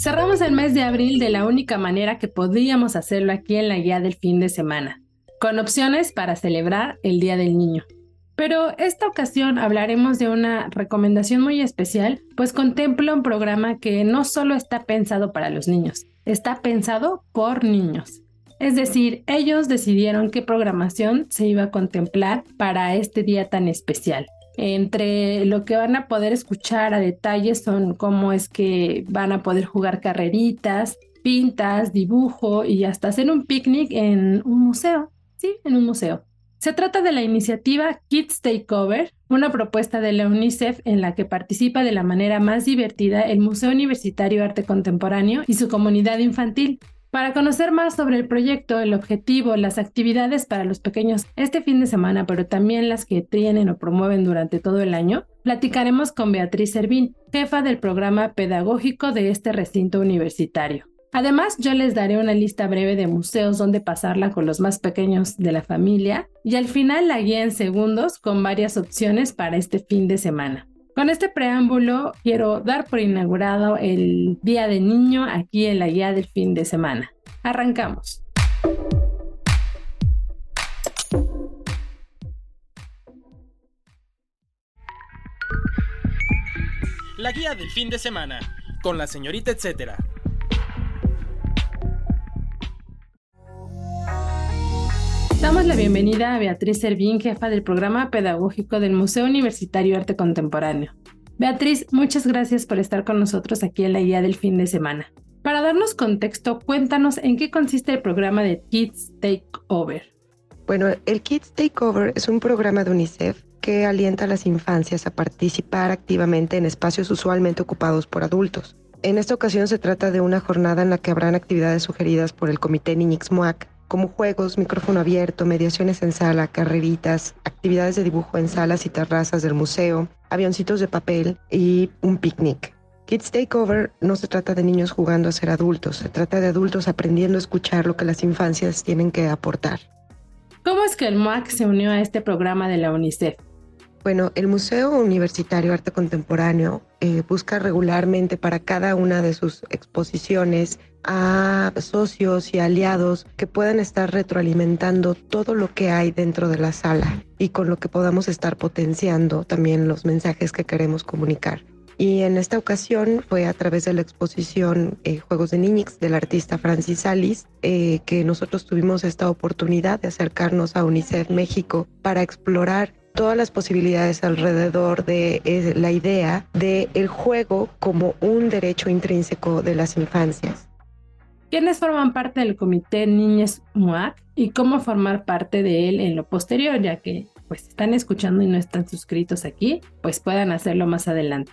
Cerramos el mes de abril de la única manera que podíamos hacerlo aquí en la guía del fin de semana, con opciones para celebrar el Día del Niño. Pero esta ocasión hablaremos de una recomendación muy especial, pues contempla un programa que no solo está pensado para los niños, está pensado por niños. Es decir, ellos decidieron qué programación se iba a contemplar para este día tan especial. Entre lo que van a poder escuchar a detalle son cómo es que van a poder jugar carreritas, pintas, dibujo y hasta hacer un picnic en un museo. Sí, en un museo. Se trata de la iniciativa Kids Takeover, una propuesta de la UNICEF en la que participa de la manera más divertida el Museo Universitario Arte Contemporáneo y su comunidad infantil. Para conocer más sobre el proyecto, el objetivo, las actividades para los pequeños este fin de semana, pero también las que tienen o promueven durante todo el año, platicaremos con Beatriz Servín, jefa del programa pedagógico de este recinto universitario. Además, yo les daré una lista breve de museos donde pasarla con los más pequeños de la familia y al final la guía en segundos con varias opciones para este fin de semana. Con este preámbulo quiero dar por inaugurado el Día del Niño aquí en la guía del fin de semana. Arrancamos. La guía del fin de semana con la señorita etcétera. Damos la bienvenida a Beatriz Servín, jefa del programa pedagógico del Museo Universitario Arte Contemporáneo. Beatriz, muchas gracias por estar con nosotros aquí en la guía del fin de semana. Para darnos contexto, cuéntanos en qué consiste el programa de Kids Take Over. Bueno, el Kids Take Over es un programa de UNICEF que alienta a las infancias a participar activamente en espacios usualmente ocupados por adultos. En esta ocasión se trata de una jornada en la que habrán actividades sugeridas por el Comité Niñix MOAC como juegos, micrófono abierto, mediaciones en sala, carreritas, actividades de dibujo en salas y terrazas del museo, avioncitos de papel y un picnic. Kids Takeover no se trata de niños jugando a ser adultos, se trata de adultos aprendiendo a escuchar lo que las infancias tienen que aportar. ¿Cómo es que el MAC se unió a este programa de la UNICEF? Bueno, el Museo Universitario Arte Contemporáneo eh, busca regularmente para cada una de sus exposiciones a socios y aliados que puedan estar retroalimentando todo lo que hay dentro de la sala y con lo que podamos estar potenciando también los mensajes que queremos comunicar. Y en esta ocasión fue a través de la exposición eh, Juegos de Niñix del artista Francis Alice eh, que nosotros tuvimos esta oportunidad de acercarnos a UNICEF México para explorar todas las posibilidades alrededor de eh, la idea de el juego como un derecho intrínseco de las infancias. ¿Quiénes forman parte del comité Niñez MUAC y cómo formar parte de él en lo posterior, ya que pues están escuchando y no están suscritos aquí, pues puedan hacerlo más adelante?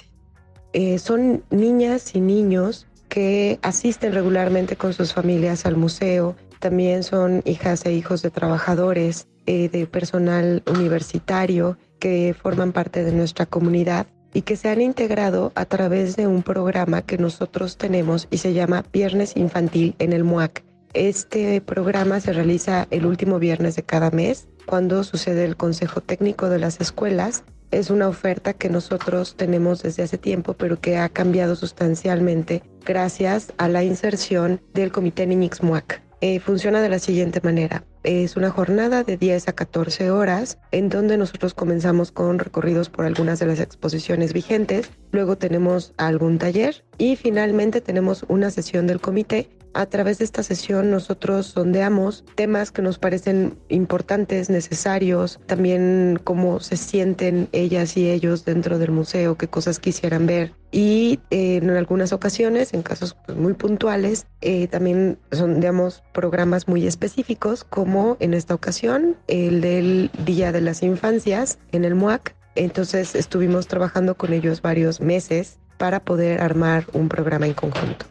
Eh, son niñas y niños que asisten regularmente con sus familias al museo, también son hijas e hijos de trabajadores, eh, de personal universitario que forman parte de nuestra comunidad y que se han integrado a través de un programa que nosotros tenemos y se llama Viernes Infantil en el MUAC. Este programa se realiza el último viernes de cada mes, cuando sucede el Consejo Técnico de las Escuelas. Es una oferta que nosotros tenemos desde hace tiempo, pero que ha cambiado sustancialmente gracias a la inserción del Comité Niñix MUAC. Eh, funciona de la siguiente manera. Es una jornada de 10 a 14 horas en donde nosotros comenzamos con recorridos por algunas de las exposiciones vigentes, luego tenemos algún taller y finalmente tenemos una sesión del comité a través de esta sesión nosotros sondeamos temas que nos parecen importantes, necesarios, también cómo se sienten ellas y ellos dentro del museo, qué cosas quisieran ver. Y eh, en algunas ocasiones, en casos pues, muy puntuales, eh, también sondeamos programas muy específicos como en esta ocasión el del Día de las Infancias en el MUAC. Entonces estuvimos trabajando con ellos varios meses para poder armar un programa en conjunto.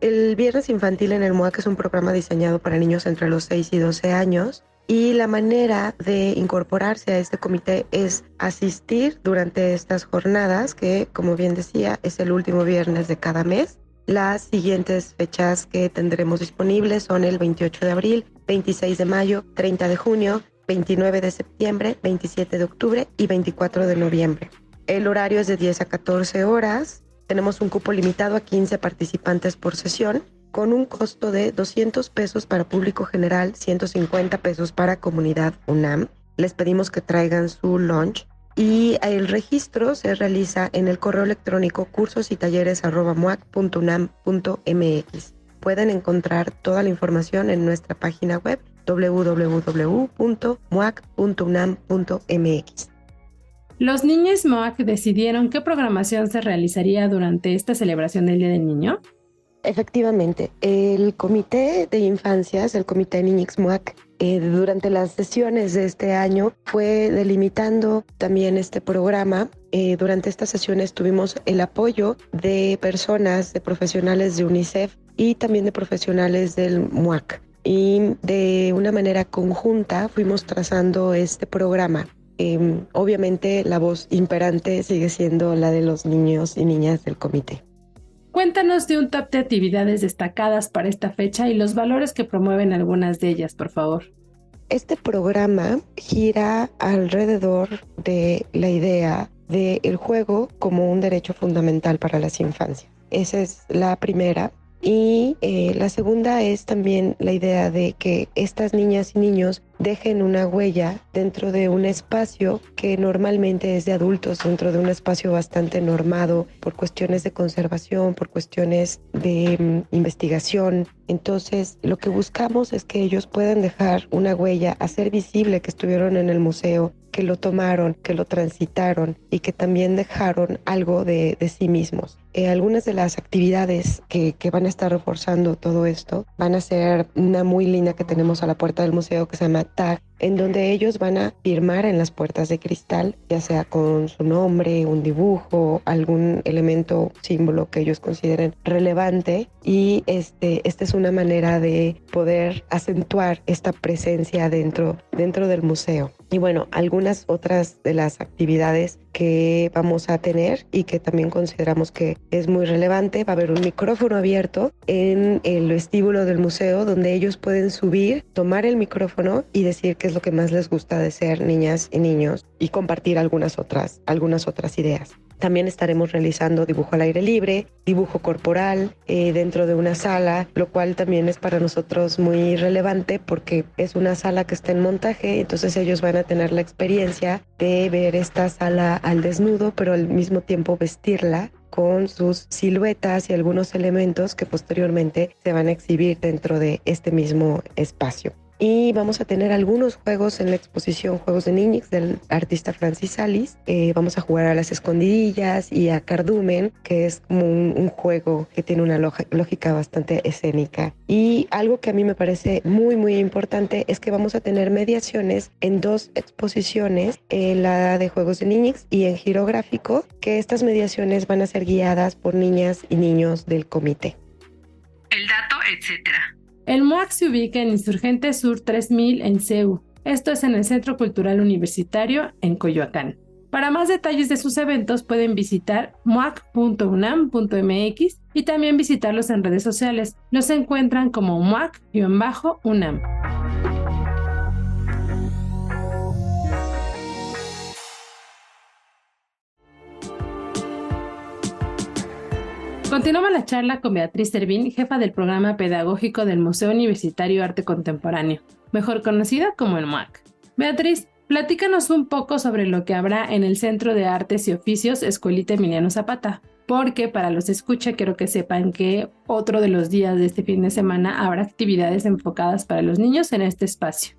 El Viernes Infantil en el MUAC es un programa diseñado para niños entre los 6 y 12 años y la manera de incorporarse a este comité es asistir durante estas jornadas, que como bien decía es el último viernes de cada mes. Las siguientes fechas que tendremos disponibles son el 28 de abril, 26 de mayo, 30 de junio, 29 de septiembre, 27 de octubre y 24 de noviembre. El horario es de 10 a 14 horas. Tenemos un cupo limitado a 15 participantes por sesión con un costo de 200 pesos para público general, 150 pesos para comunidad UNAM. Les pedimos que traigan su lunch y el registro se realiza en el correo electrónico cursos y Pueden encontrar toda la información en nuestra página web www.muac.unam.mx. Los niños MOAC decidieron qué programación se realizaría durante esta celebración del Día del Niño. Efectivamente, el Comité de Infancias, el Comité Niñix MUAC, eh, durante las sesiones de este año fue delimitando también este programa. Eh, durante estas sesiones tuvimos el apoyo de personas, de profesionales de UNICEF y también de profesionales del MUAC. Y de una manera conjunta fuimos trazando este programa. Em, obviamente la voz imperante sigue siendo la de los niños y niñas del comité. Cuéntanos de un top de actividades destacadas para esta fecha y los valores que promueven algunas de ellas, por favor. Este programa gira alrededor de la idea del el juego como un derecho fundamental para las infancias. Esa es la primera. Y eh, la segunda es también la idea de que estas niñas y niños dejen una huella dentro de un espacio que normalmente es de adultos, dentro de un espacio bastante normado por cuestiones de conservación, por cuestiones de mm, investigación. Entonces, lo que buscamos es que ellos puedan dejar una huella, hacer visible que estuvieron en el museo, que lo tomaron, que lo transitaron y que también dejaron algo de, sí mismos. Eh, algunas de las actividades que, que van a estar reforzando todo esto van a ser una muy linda que tenemos a la puerta del museo que se llama tag en donde ellos van a firmar en las puertas de cristal, ya sea con su nombre, un dibujo, algún elemento, símbolo que ellos consideren relevante. Y este, esta es una manera de poder acentuar esta presencia dentro, dentro del museo. Y bueno, algunas otras de las actividades que vamos a tener y que también consideramos que es muy relevante, va a haber un micrófono abierto en el vestíbulo del museo donde ellos pueden subir, tomar el micrófono y decir que es lo que más les gusta de ser niñas y niños y compartir algunas otras, algunas otras ideas. También estaremos realizando dibujo al aire libre, dibujo corporal eh, dentro de una sala, lo cual también es para nosotros muy relevante porque es una sala que está en montaje, entonces ellos van a tener la experiencia de ver esta sala al desnudo, pero al mismo tiempo vestirla con sus siluetas y algunos elementos que posteriormente se van a exhibir dentro de este mismo espacio y vamos a tener algunos juegos en la exposición Juegos de Niñix del artista Francis Salis. Eh, vamos a jugar a las escondidillas y a Cardumen, que es como un, juego que tiene una lógica bastante escénica. Y algo que a mí me parece muy, muy importante es que vamos a tener mediaciones en dos exposiciones, en la de Juegos de Niñix y en Girográfico, que estas mediaciones van a ser guiadas por niñas y niños del comité. El dato, etcétera. El MOAC se ubica en Insurgente Sur 3000 en CEU. Esto es en el Centro Cultural Universitario en Coyoacán. Para más detalles de sus eventos pueden visitar moac.unam.mx y también visitarlos en redes sociales. Los encuentran como moac-unam. Continuamos la charla con Beatriz Servín, jefa del programa pedagógico del Museo Universitario Arte Contemporáneo, mejor conocida como el MAC. Beatriz, platícanos un poco sobre lo que habrá en el Centro de Artes y Oficios Escuelita Emiliano Zapata, porque para los escucha quiero que sepan que otro de los días de este fin de semana habrá actividades enfocadas para los niños en este espacio.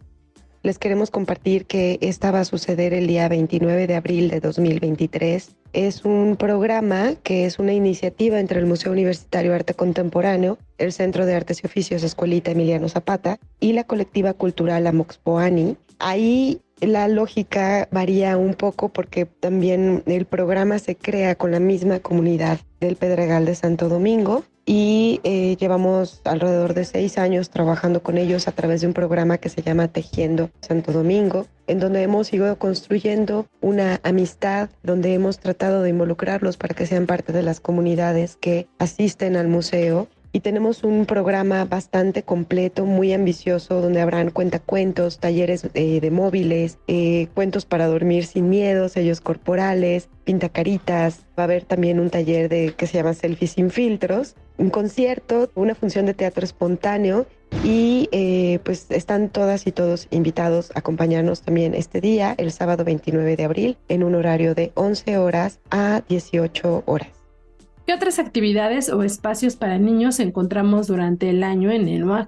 Les queremos compartir que esta va a suceder el día 29 de abril de 2023 es un programa que es una iniciativa entre el Museo Universitario de Arte Contemporáneo, el Centro de Artes y Oficios Escuelita Emiliano Zapata y la colectiva cultural Amoxpoani. Ahí la lógica varía un poco porque también el programa se crea con la misma comunidad del Pedregal de Santo Domingo y eh, llevamos alrededor de seis años trabajando con ellos a través de un programa que se llama Tejiendo Santo Domingo, en donde hemos ido construyendo una amistad, donde hemos tratado de involucrarlos para que sean parte de las comunidades que asisten al museo y tenemos un programa bastante completo, muy ambicioso, donde habrán cuentacuentos, talleres eh, de móviles, eh, cuentos para dormir sin miedo, sellos corporales, pintacaritas. Va a haber también un taller de que se llama Selfies sin filtros, un concierto, una función de teatro espontáneo y eh, pues están todas y todos invitados a acompañarnos también este día, el sábado 29 de abril, en un horario de 11 horas a 18 horas. ¿Qué otras actividades o espacios para niños encontramos durante el año en el MUAC?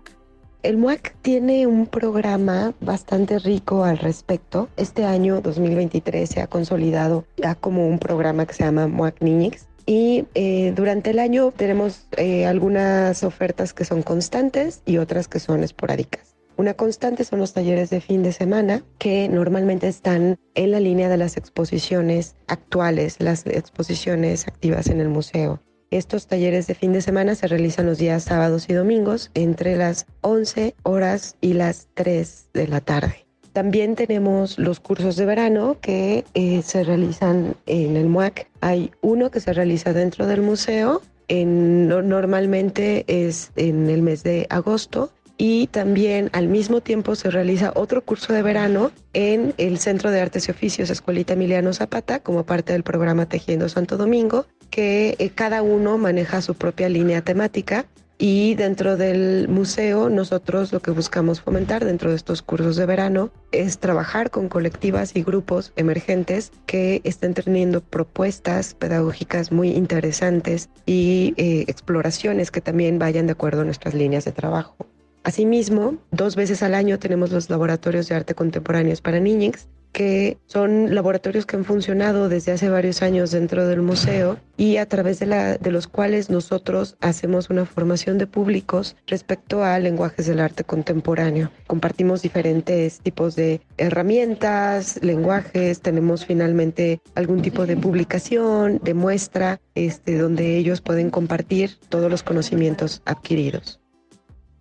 El MUAC tiene un programa bastante rico al respecto. Este año 2023 se ha consolidado ya como un programa que se llama MUAC Niñix. Y eh, durante el año tenemos eh, algunas ofertas que son constantes y otras que son esporádicas. Una constante son los talleres de fin de semana que normalmente están en la línea de las exposiciones actuales, las exposiciones activas en el museo. Estos talleres de fin de semana se realizan los días sábados y domingos entre las 11 horas y las 3 de la tarde. También tenemos los cursos de verano que eh, se realizan en el MUAC. Hay uno que se realiza dentro del museo, en, normalmente es en el mes de agosto y también al mismo tiempo se realiza otro curso de verano en el Centro de Artes y Oficios Escuelita Emiliano Zapata como parte del programa Tejiendo Santo Domingo, que eh, cada uno maneja su propia línea temática y dentro del museo nosotros lo que buscamos fomentar dentro de estos cursos de verano es trabajar con colectivas y grupos emergentes que estén teniendo propuestas pedagógicas muy interesantes y eh, exploraciones que también vayan de acuerdo a nuestras líneas de trabajo. Asimismo, dos veces al año tenemos los laboratorios de arte contemporáneos para niños, que son laboratorios que han funcionado desde hace varios años dentro del museo y a través de los cuales nosotros hacemos una formación de públicos respecto a lenguajes del arte contemporáneo. Compartimos diferentes tipos de herramientas, lenguajes, tenemos finalmente algún tipo de publicación, de muestra, este, donde ellos pueden compartir todos los conocimientos adquiridos.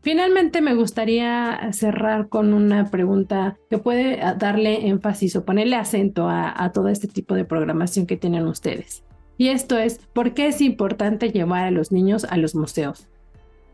Finalmente me gustaría cerrar con una pregunta que puede darle énfasis o ponerle acento a, todo este tipo de programación que tienen ustedes. Y esto es, ¿por qué es importante llevar a los niños a los museos?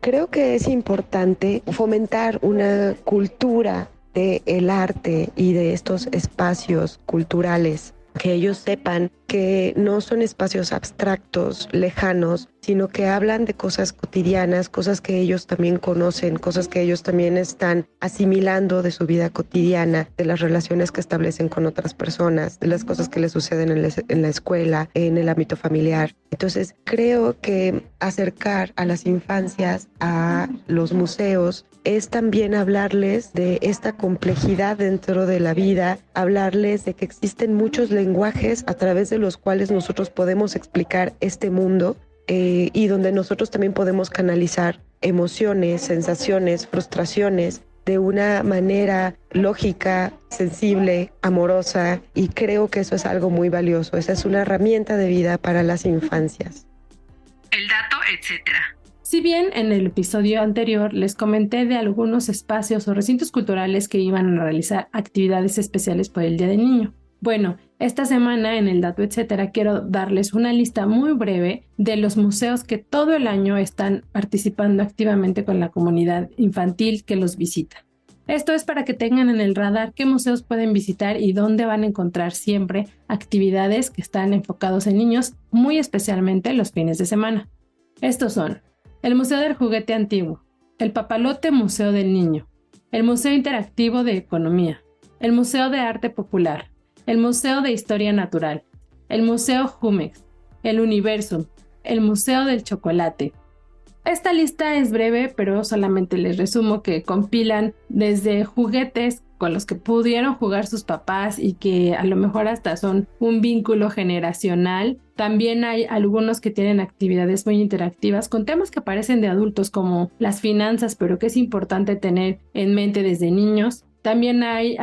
Creo que es importante fomentar una cultura del arte y de estos espacios culturales que ellos sepan que no son espacios abstractos, lejanos, sino que hablan de cosas cotidianas, cosas que ellos también conocen, cosas que ellos también están asimilando de su vida cotidiana, de las relaciones que establecen con otras personas, de las cosas que les suceden en, la escuela, en el ámbito familiar. Entonces, creo que acercar a las infancias a los museos es también hablarles de esta complejidad dentro de la vida, hablarles de que existen muchos lenguajes a través de los cuales nosotros podemos explicar este mundo eh, y donde nosotros también podemos canalizar emociones, sensaciones, frustraciones de una manera lógica, sensible, amorosa y creo que eso es algo muy valioso. Esa es una herramienta de vida para las infancias. El dato, etcétera. Si bien en el episodio anterior les comenté de algunos espacios o recintos culturales que iban a realizar actividades especiales por el Día del Niño. Bueno, esta semana en el dato etcétera quiero darles una lista muy breve de los museos que todo el año están participando activamente con la comunidad infantil que los visita. Esto es para que tengan en el radar qué museos pueden visitar y dónde van a encontrar siempre actividades que están enfocados en niños, muy especialmente los fines de semana. Estos son el Museo del Juguete Antiguo, el Papalote Museo del Niño, el Museo Interactivo de Economía, el Museo de Arte Popular, el Museo de Historia Natural, el Museo Jumex, el Universum, el Museo del Chocolate. Esta lista es breve, pero solamente les resumo que compilan desde juguetes con los que pudieron jugar sus papás y que a lo mejor hasta son un vínculo generacional. También hay algunos que tienen actividades muy interactivas con temas que parecen de adultos como las finanzas, pero que es importante tener en mente desde niños. También hay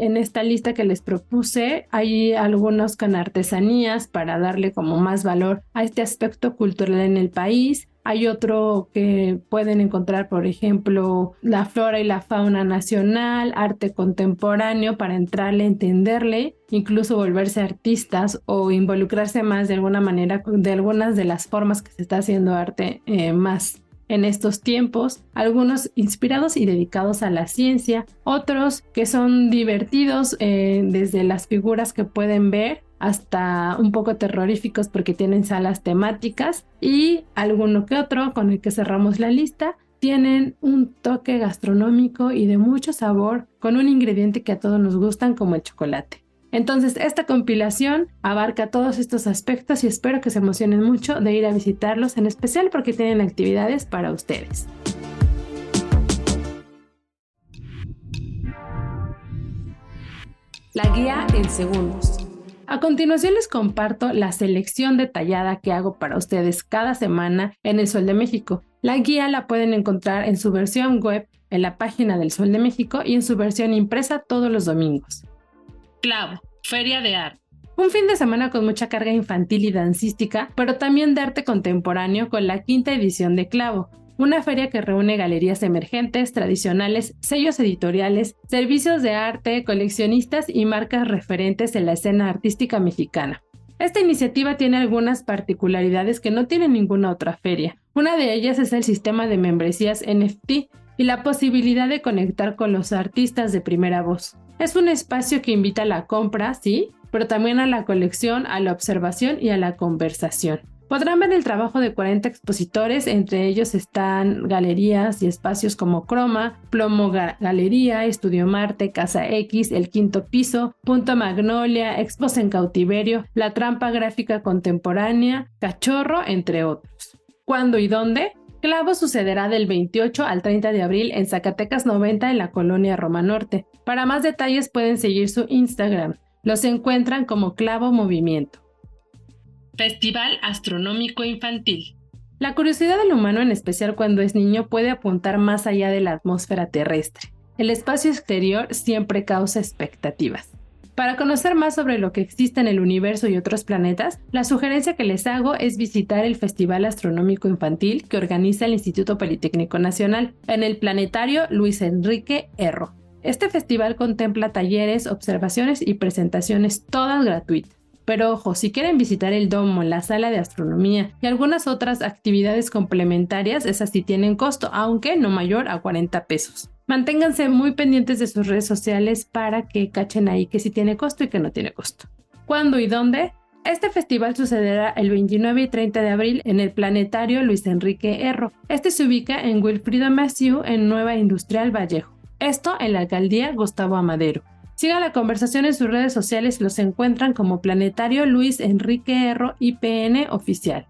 en esta lista que les propuse, hay algunos con artesanías para darle como más valor a este aspecto cultural en el país. Hay otro que pueden encontrar, por ejemplo, la flora y la fauna nacional, arte contemporáneo para entrarle, entenderle, incluso volverse artistas o involucrarse más de alguna manera de algunas de las formas que se está haciendo arte eh, más en estos tiempos, algunos inspirados y dedicados a la ciencia, otros que son divertidos eh, desde las figuras que pueden ver hasta un poco terroríficos porque tienen salas temáticas y alguno que otro con el que cerramos la lista tienen un toque gastronómico y de mucho sabor con un ingrediente que a todos nos gustan como el chocolate. Entonces, esta compilación abarca todos estos aspectos y espero que se emocionen mucho de ir a visitarlos, en especial porque tienen actividades para ustedes. La guía en segundos. A continuación les comparto la selección detallada que hago para ustedes cada semana en el Sol de México. La guía la pueden encontrar en su versión web en la página del Sol de México y en su versión impresa todos los domingos. Clavo, Feria de Arte. Un fin de semana con mucha carga infantil y dancística, pero también de arte contemporáneo con la quinta edición de Clavo, una feria que reúne galerías emergentes, tradicionales, sellos editoriales, servicios de arte, coleccionistas y marcas referentes en la escena artística mexicana. Esta iniciativa tiene algunas particularidades que no tiene ninguna otra feria. Una de ellas es el sistema de membresías NFT y la posibilidad de conectar con los artistas de primera voz. Es un espacio que invita a la compra, sí, pero también a la colección, a la observación y a la conversación. Podrán ver el trabajo de 40 expositores, entre ellos están galerías y espacios como Croma, Plomo Galería, Estudio Marte, Casa X, El Quinto Piso, Punto Magnolia, Expos en Cautiverio, La Trampa Gráfica Contemporánea, Cachorro, entre otros. ¿Cuándo y dónde? Clavo sucederá del 28 al 30 de abril en Zacatecas 90 en la colonia Roma Norte. Para más detalles pueden seguir su Instagram. Los encuentran como Clavo Movimiento. Festival Astronómico Infantil. La curiosidad del humano, en especial cuando es niño, puede apuntar más allá de la atmósfera terrestre. El espacio exterior siempre causa expectativas. Para conocer más sobre lo que existe en el universo y otros planetas, la sugerencia que les hago es visitar el Festival Astronómico Infantil que organiza el Instituto Politécnico Nacional en el Planetario Luis Enrique Erro. Este festival contempla talleres, observaciones y presentaciones todas gratuitas. Pero ojo, si quieren visitar el domo, la sala de astronomía y algunas otras actividades complementarias, esas sí tienen costo, aunque no mayor a 40 pesos. Manténganse muy pendientes de sus redes sociales para que cachen ahí que sí tiene costo y que no tiene costo. ¿Cuándo y dónde? Este festival sucederá el 29 y 30 de abril en el Planetario Luis Enrique Erro. Este se ubica en Wilfrido Massieu en Nueva Industrial Vallejo. Esto en la alcaldía Gustavo Amadero. Siga la conversación en sus redes sociales, los encuentran como Planetario Luis Enrique Erro IPN Oficial.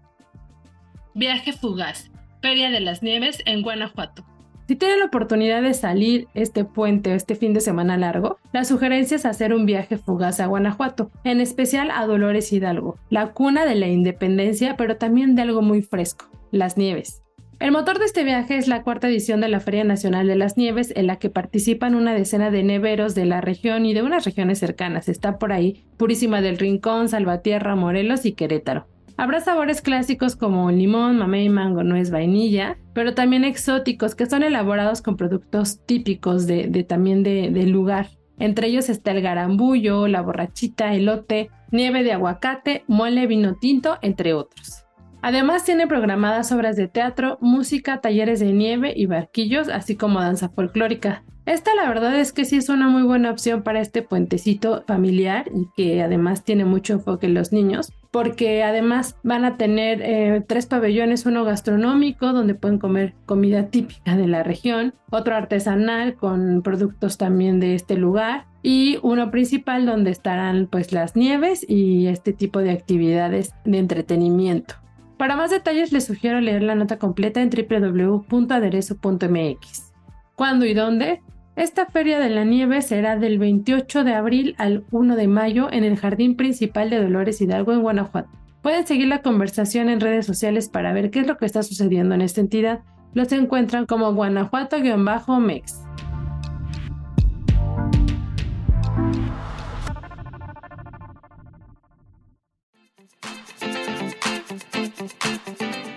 Viaje fugaz. Feria de las Nieves en Guanajuato. Si tienen la oportunidad de salir este puente o este fin de semana largo, la sugerencia es hacer un viaje fugaz a Guanajuato, en especial a Dolores Hidalgo, la cuna de la independencia, pero también de algo muy fresco, las nieves. El motor de este viaje es la cuarta edición de la Feria Nacional de las Nieves, en la que participan una decena de neveros de la región y de unas regiones cercanas. Está por ahí Purísima del Rincón, Salvatierra, Morelos y Querétaro. Habrá sabores clásicos como limón, mamey, mango, nuez, vainilla, pero también exóticos que son elaborados con productos típicos de, también del lugar. Entre ellos está el garambullo, la borrachita, elote, nieve de aguacate, mole, vino tinto, entre otros. Además tiene programadas obras de teatro, música, talleres de nieve y barquillos, así como danza folclórica. Esta la verdad es que sí es una muy buena opción para este puentecito familiar y que además tiene mucho enfoque en los niños, porque además van a tener eh, tres pabellones, uno gastronómico donde pueden comer comida típica de la región, otro artesanal con productos también de este lugar y uno principal donde estarán pues las nieves y este tipo de actividades de entretenimiento. Para más detalles les sugiero leer la nota completa en www.aderezo.mx. ¿Cuándo y dónde? Esta Feria de la Nieve será del 28 de abril al 1 de mayo en el Jardín Principal de Dolores Hidalgo en Guanajuato. Pueden seguir la conversación en redes sociales para ver qué es lo que está sucediendo en esta entidad. Los encuentran como Guanajuato-Mex.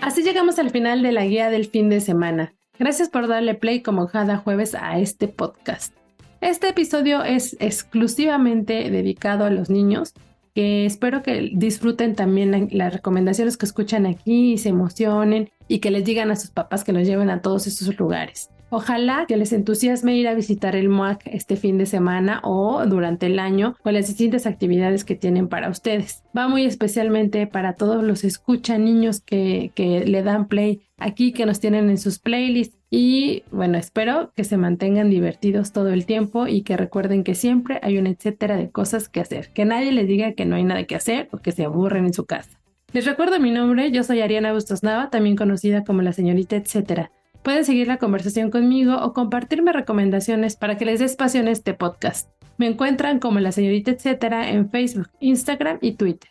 Así llegamos al final de la guía del fin de semana. Gracias por darle play como cada jueves a este podcast. Este episodio es exclusivamente dedicado a los niños, que espero que disfruten también las recomendaciones que escuchan aquí y se emocionen y que les digan a sus papás que los lleven a todos esos lugares. Ojalá que les entusiasme ir a visitar el MOAC este fin de semana o durante el año con las distintas actividades que tienen para ustedes. Va muy especialmente para todos los escucha niños que, que le dan play aquí, que nos tienen en sus playlists. Y bueno, espero que se mantengan divertidos todo el tiempo y que recuerden que siempre hay un etcétera de cosas que hacer. Que nadie les diga que no hay nada que hacer o que se aburren en su casa. Les recuerdo mi nombre, yo soy Ariana Bustos Nava, también conocida como la señorita etcétera. Pueden seguir la conversación conmigo o compartirme recomendaciones para que les dé espacio en este podcast. Me encuentran como la señorita etcétera en Facebook, Instagram y Twitter.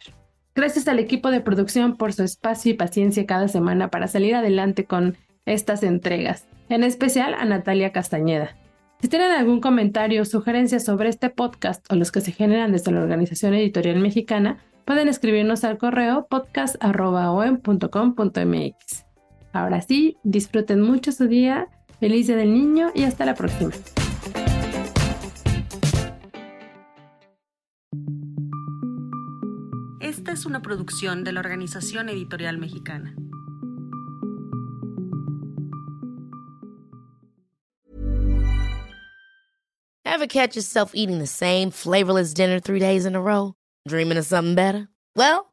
Gracias al equipo de producción por su espacio y paciencia cada semana para salir adelante con estas entregas, en especial a Natalia Castañeda. Si tienen algún comentario o sugerencia sobre este podcast o los que se generan desde la Organización Editorial Mexicana, pueden escribirnos al correo podcast.com.mx. Ahora sí, disfruten mucho su día, feliz día del niño y hasta la próxima. Esta es una producción de la Organización Editorial Mexicana. Ever catch yourself eating the same flavorless dinner three days in a row? Dreaming of something better? Well,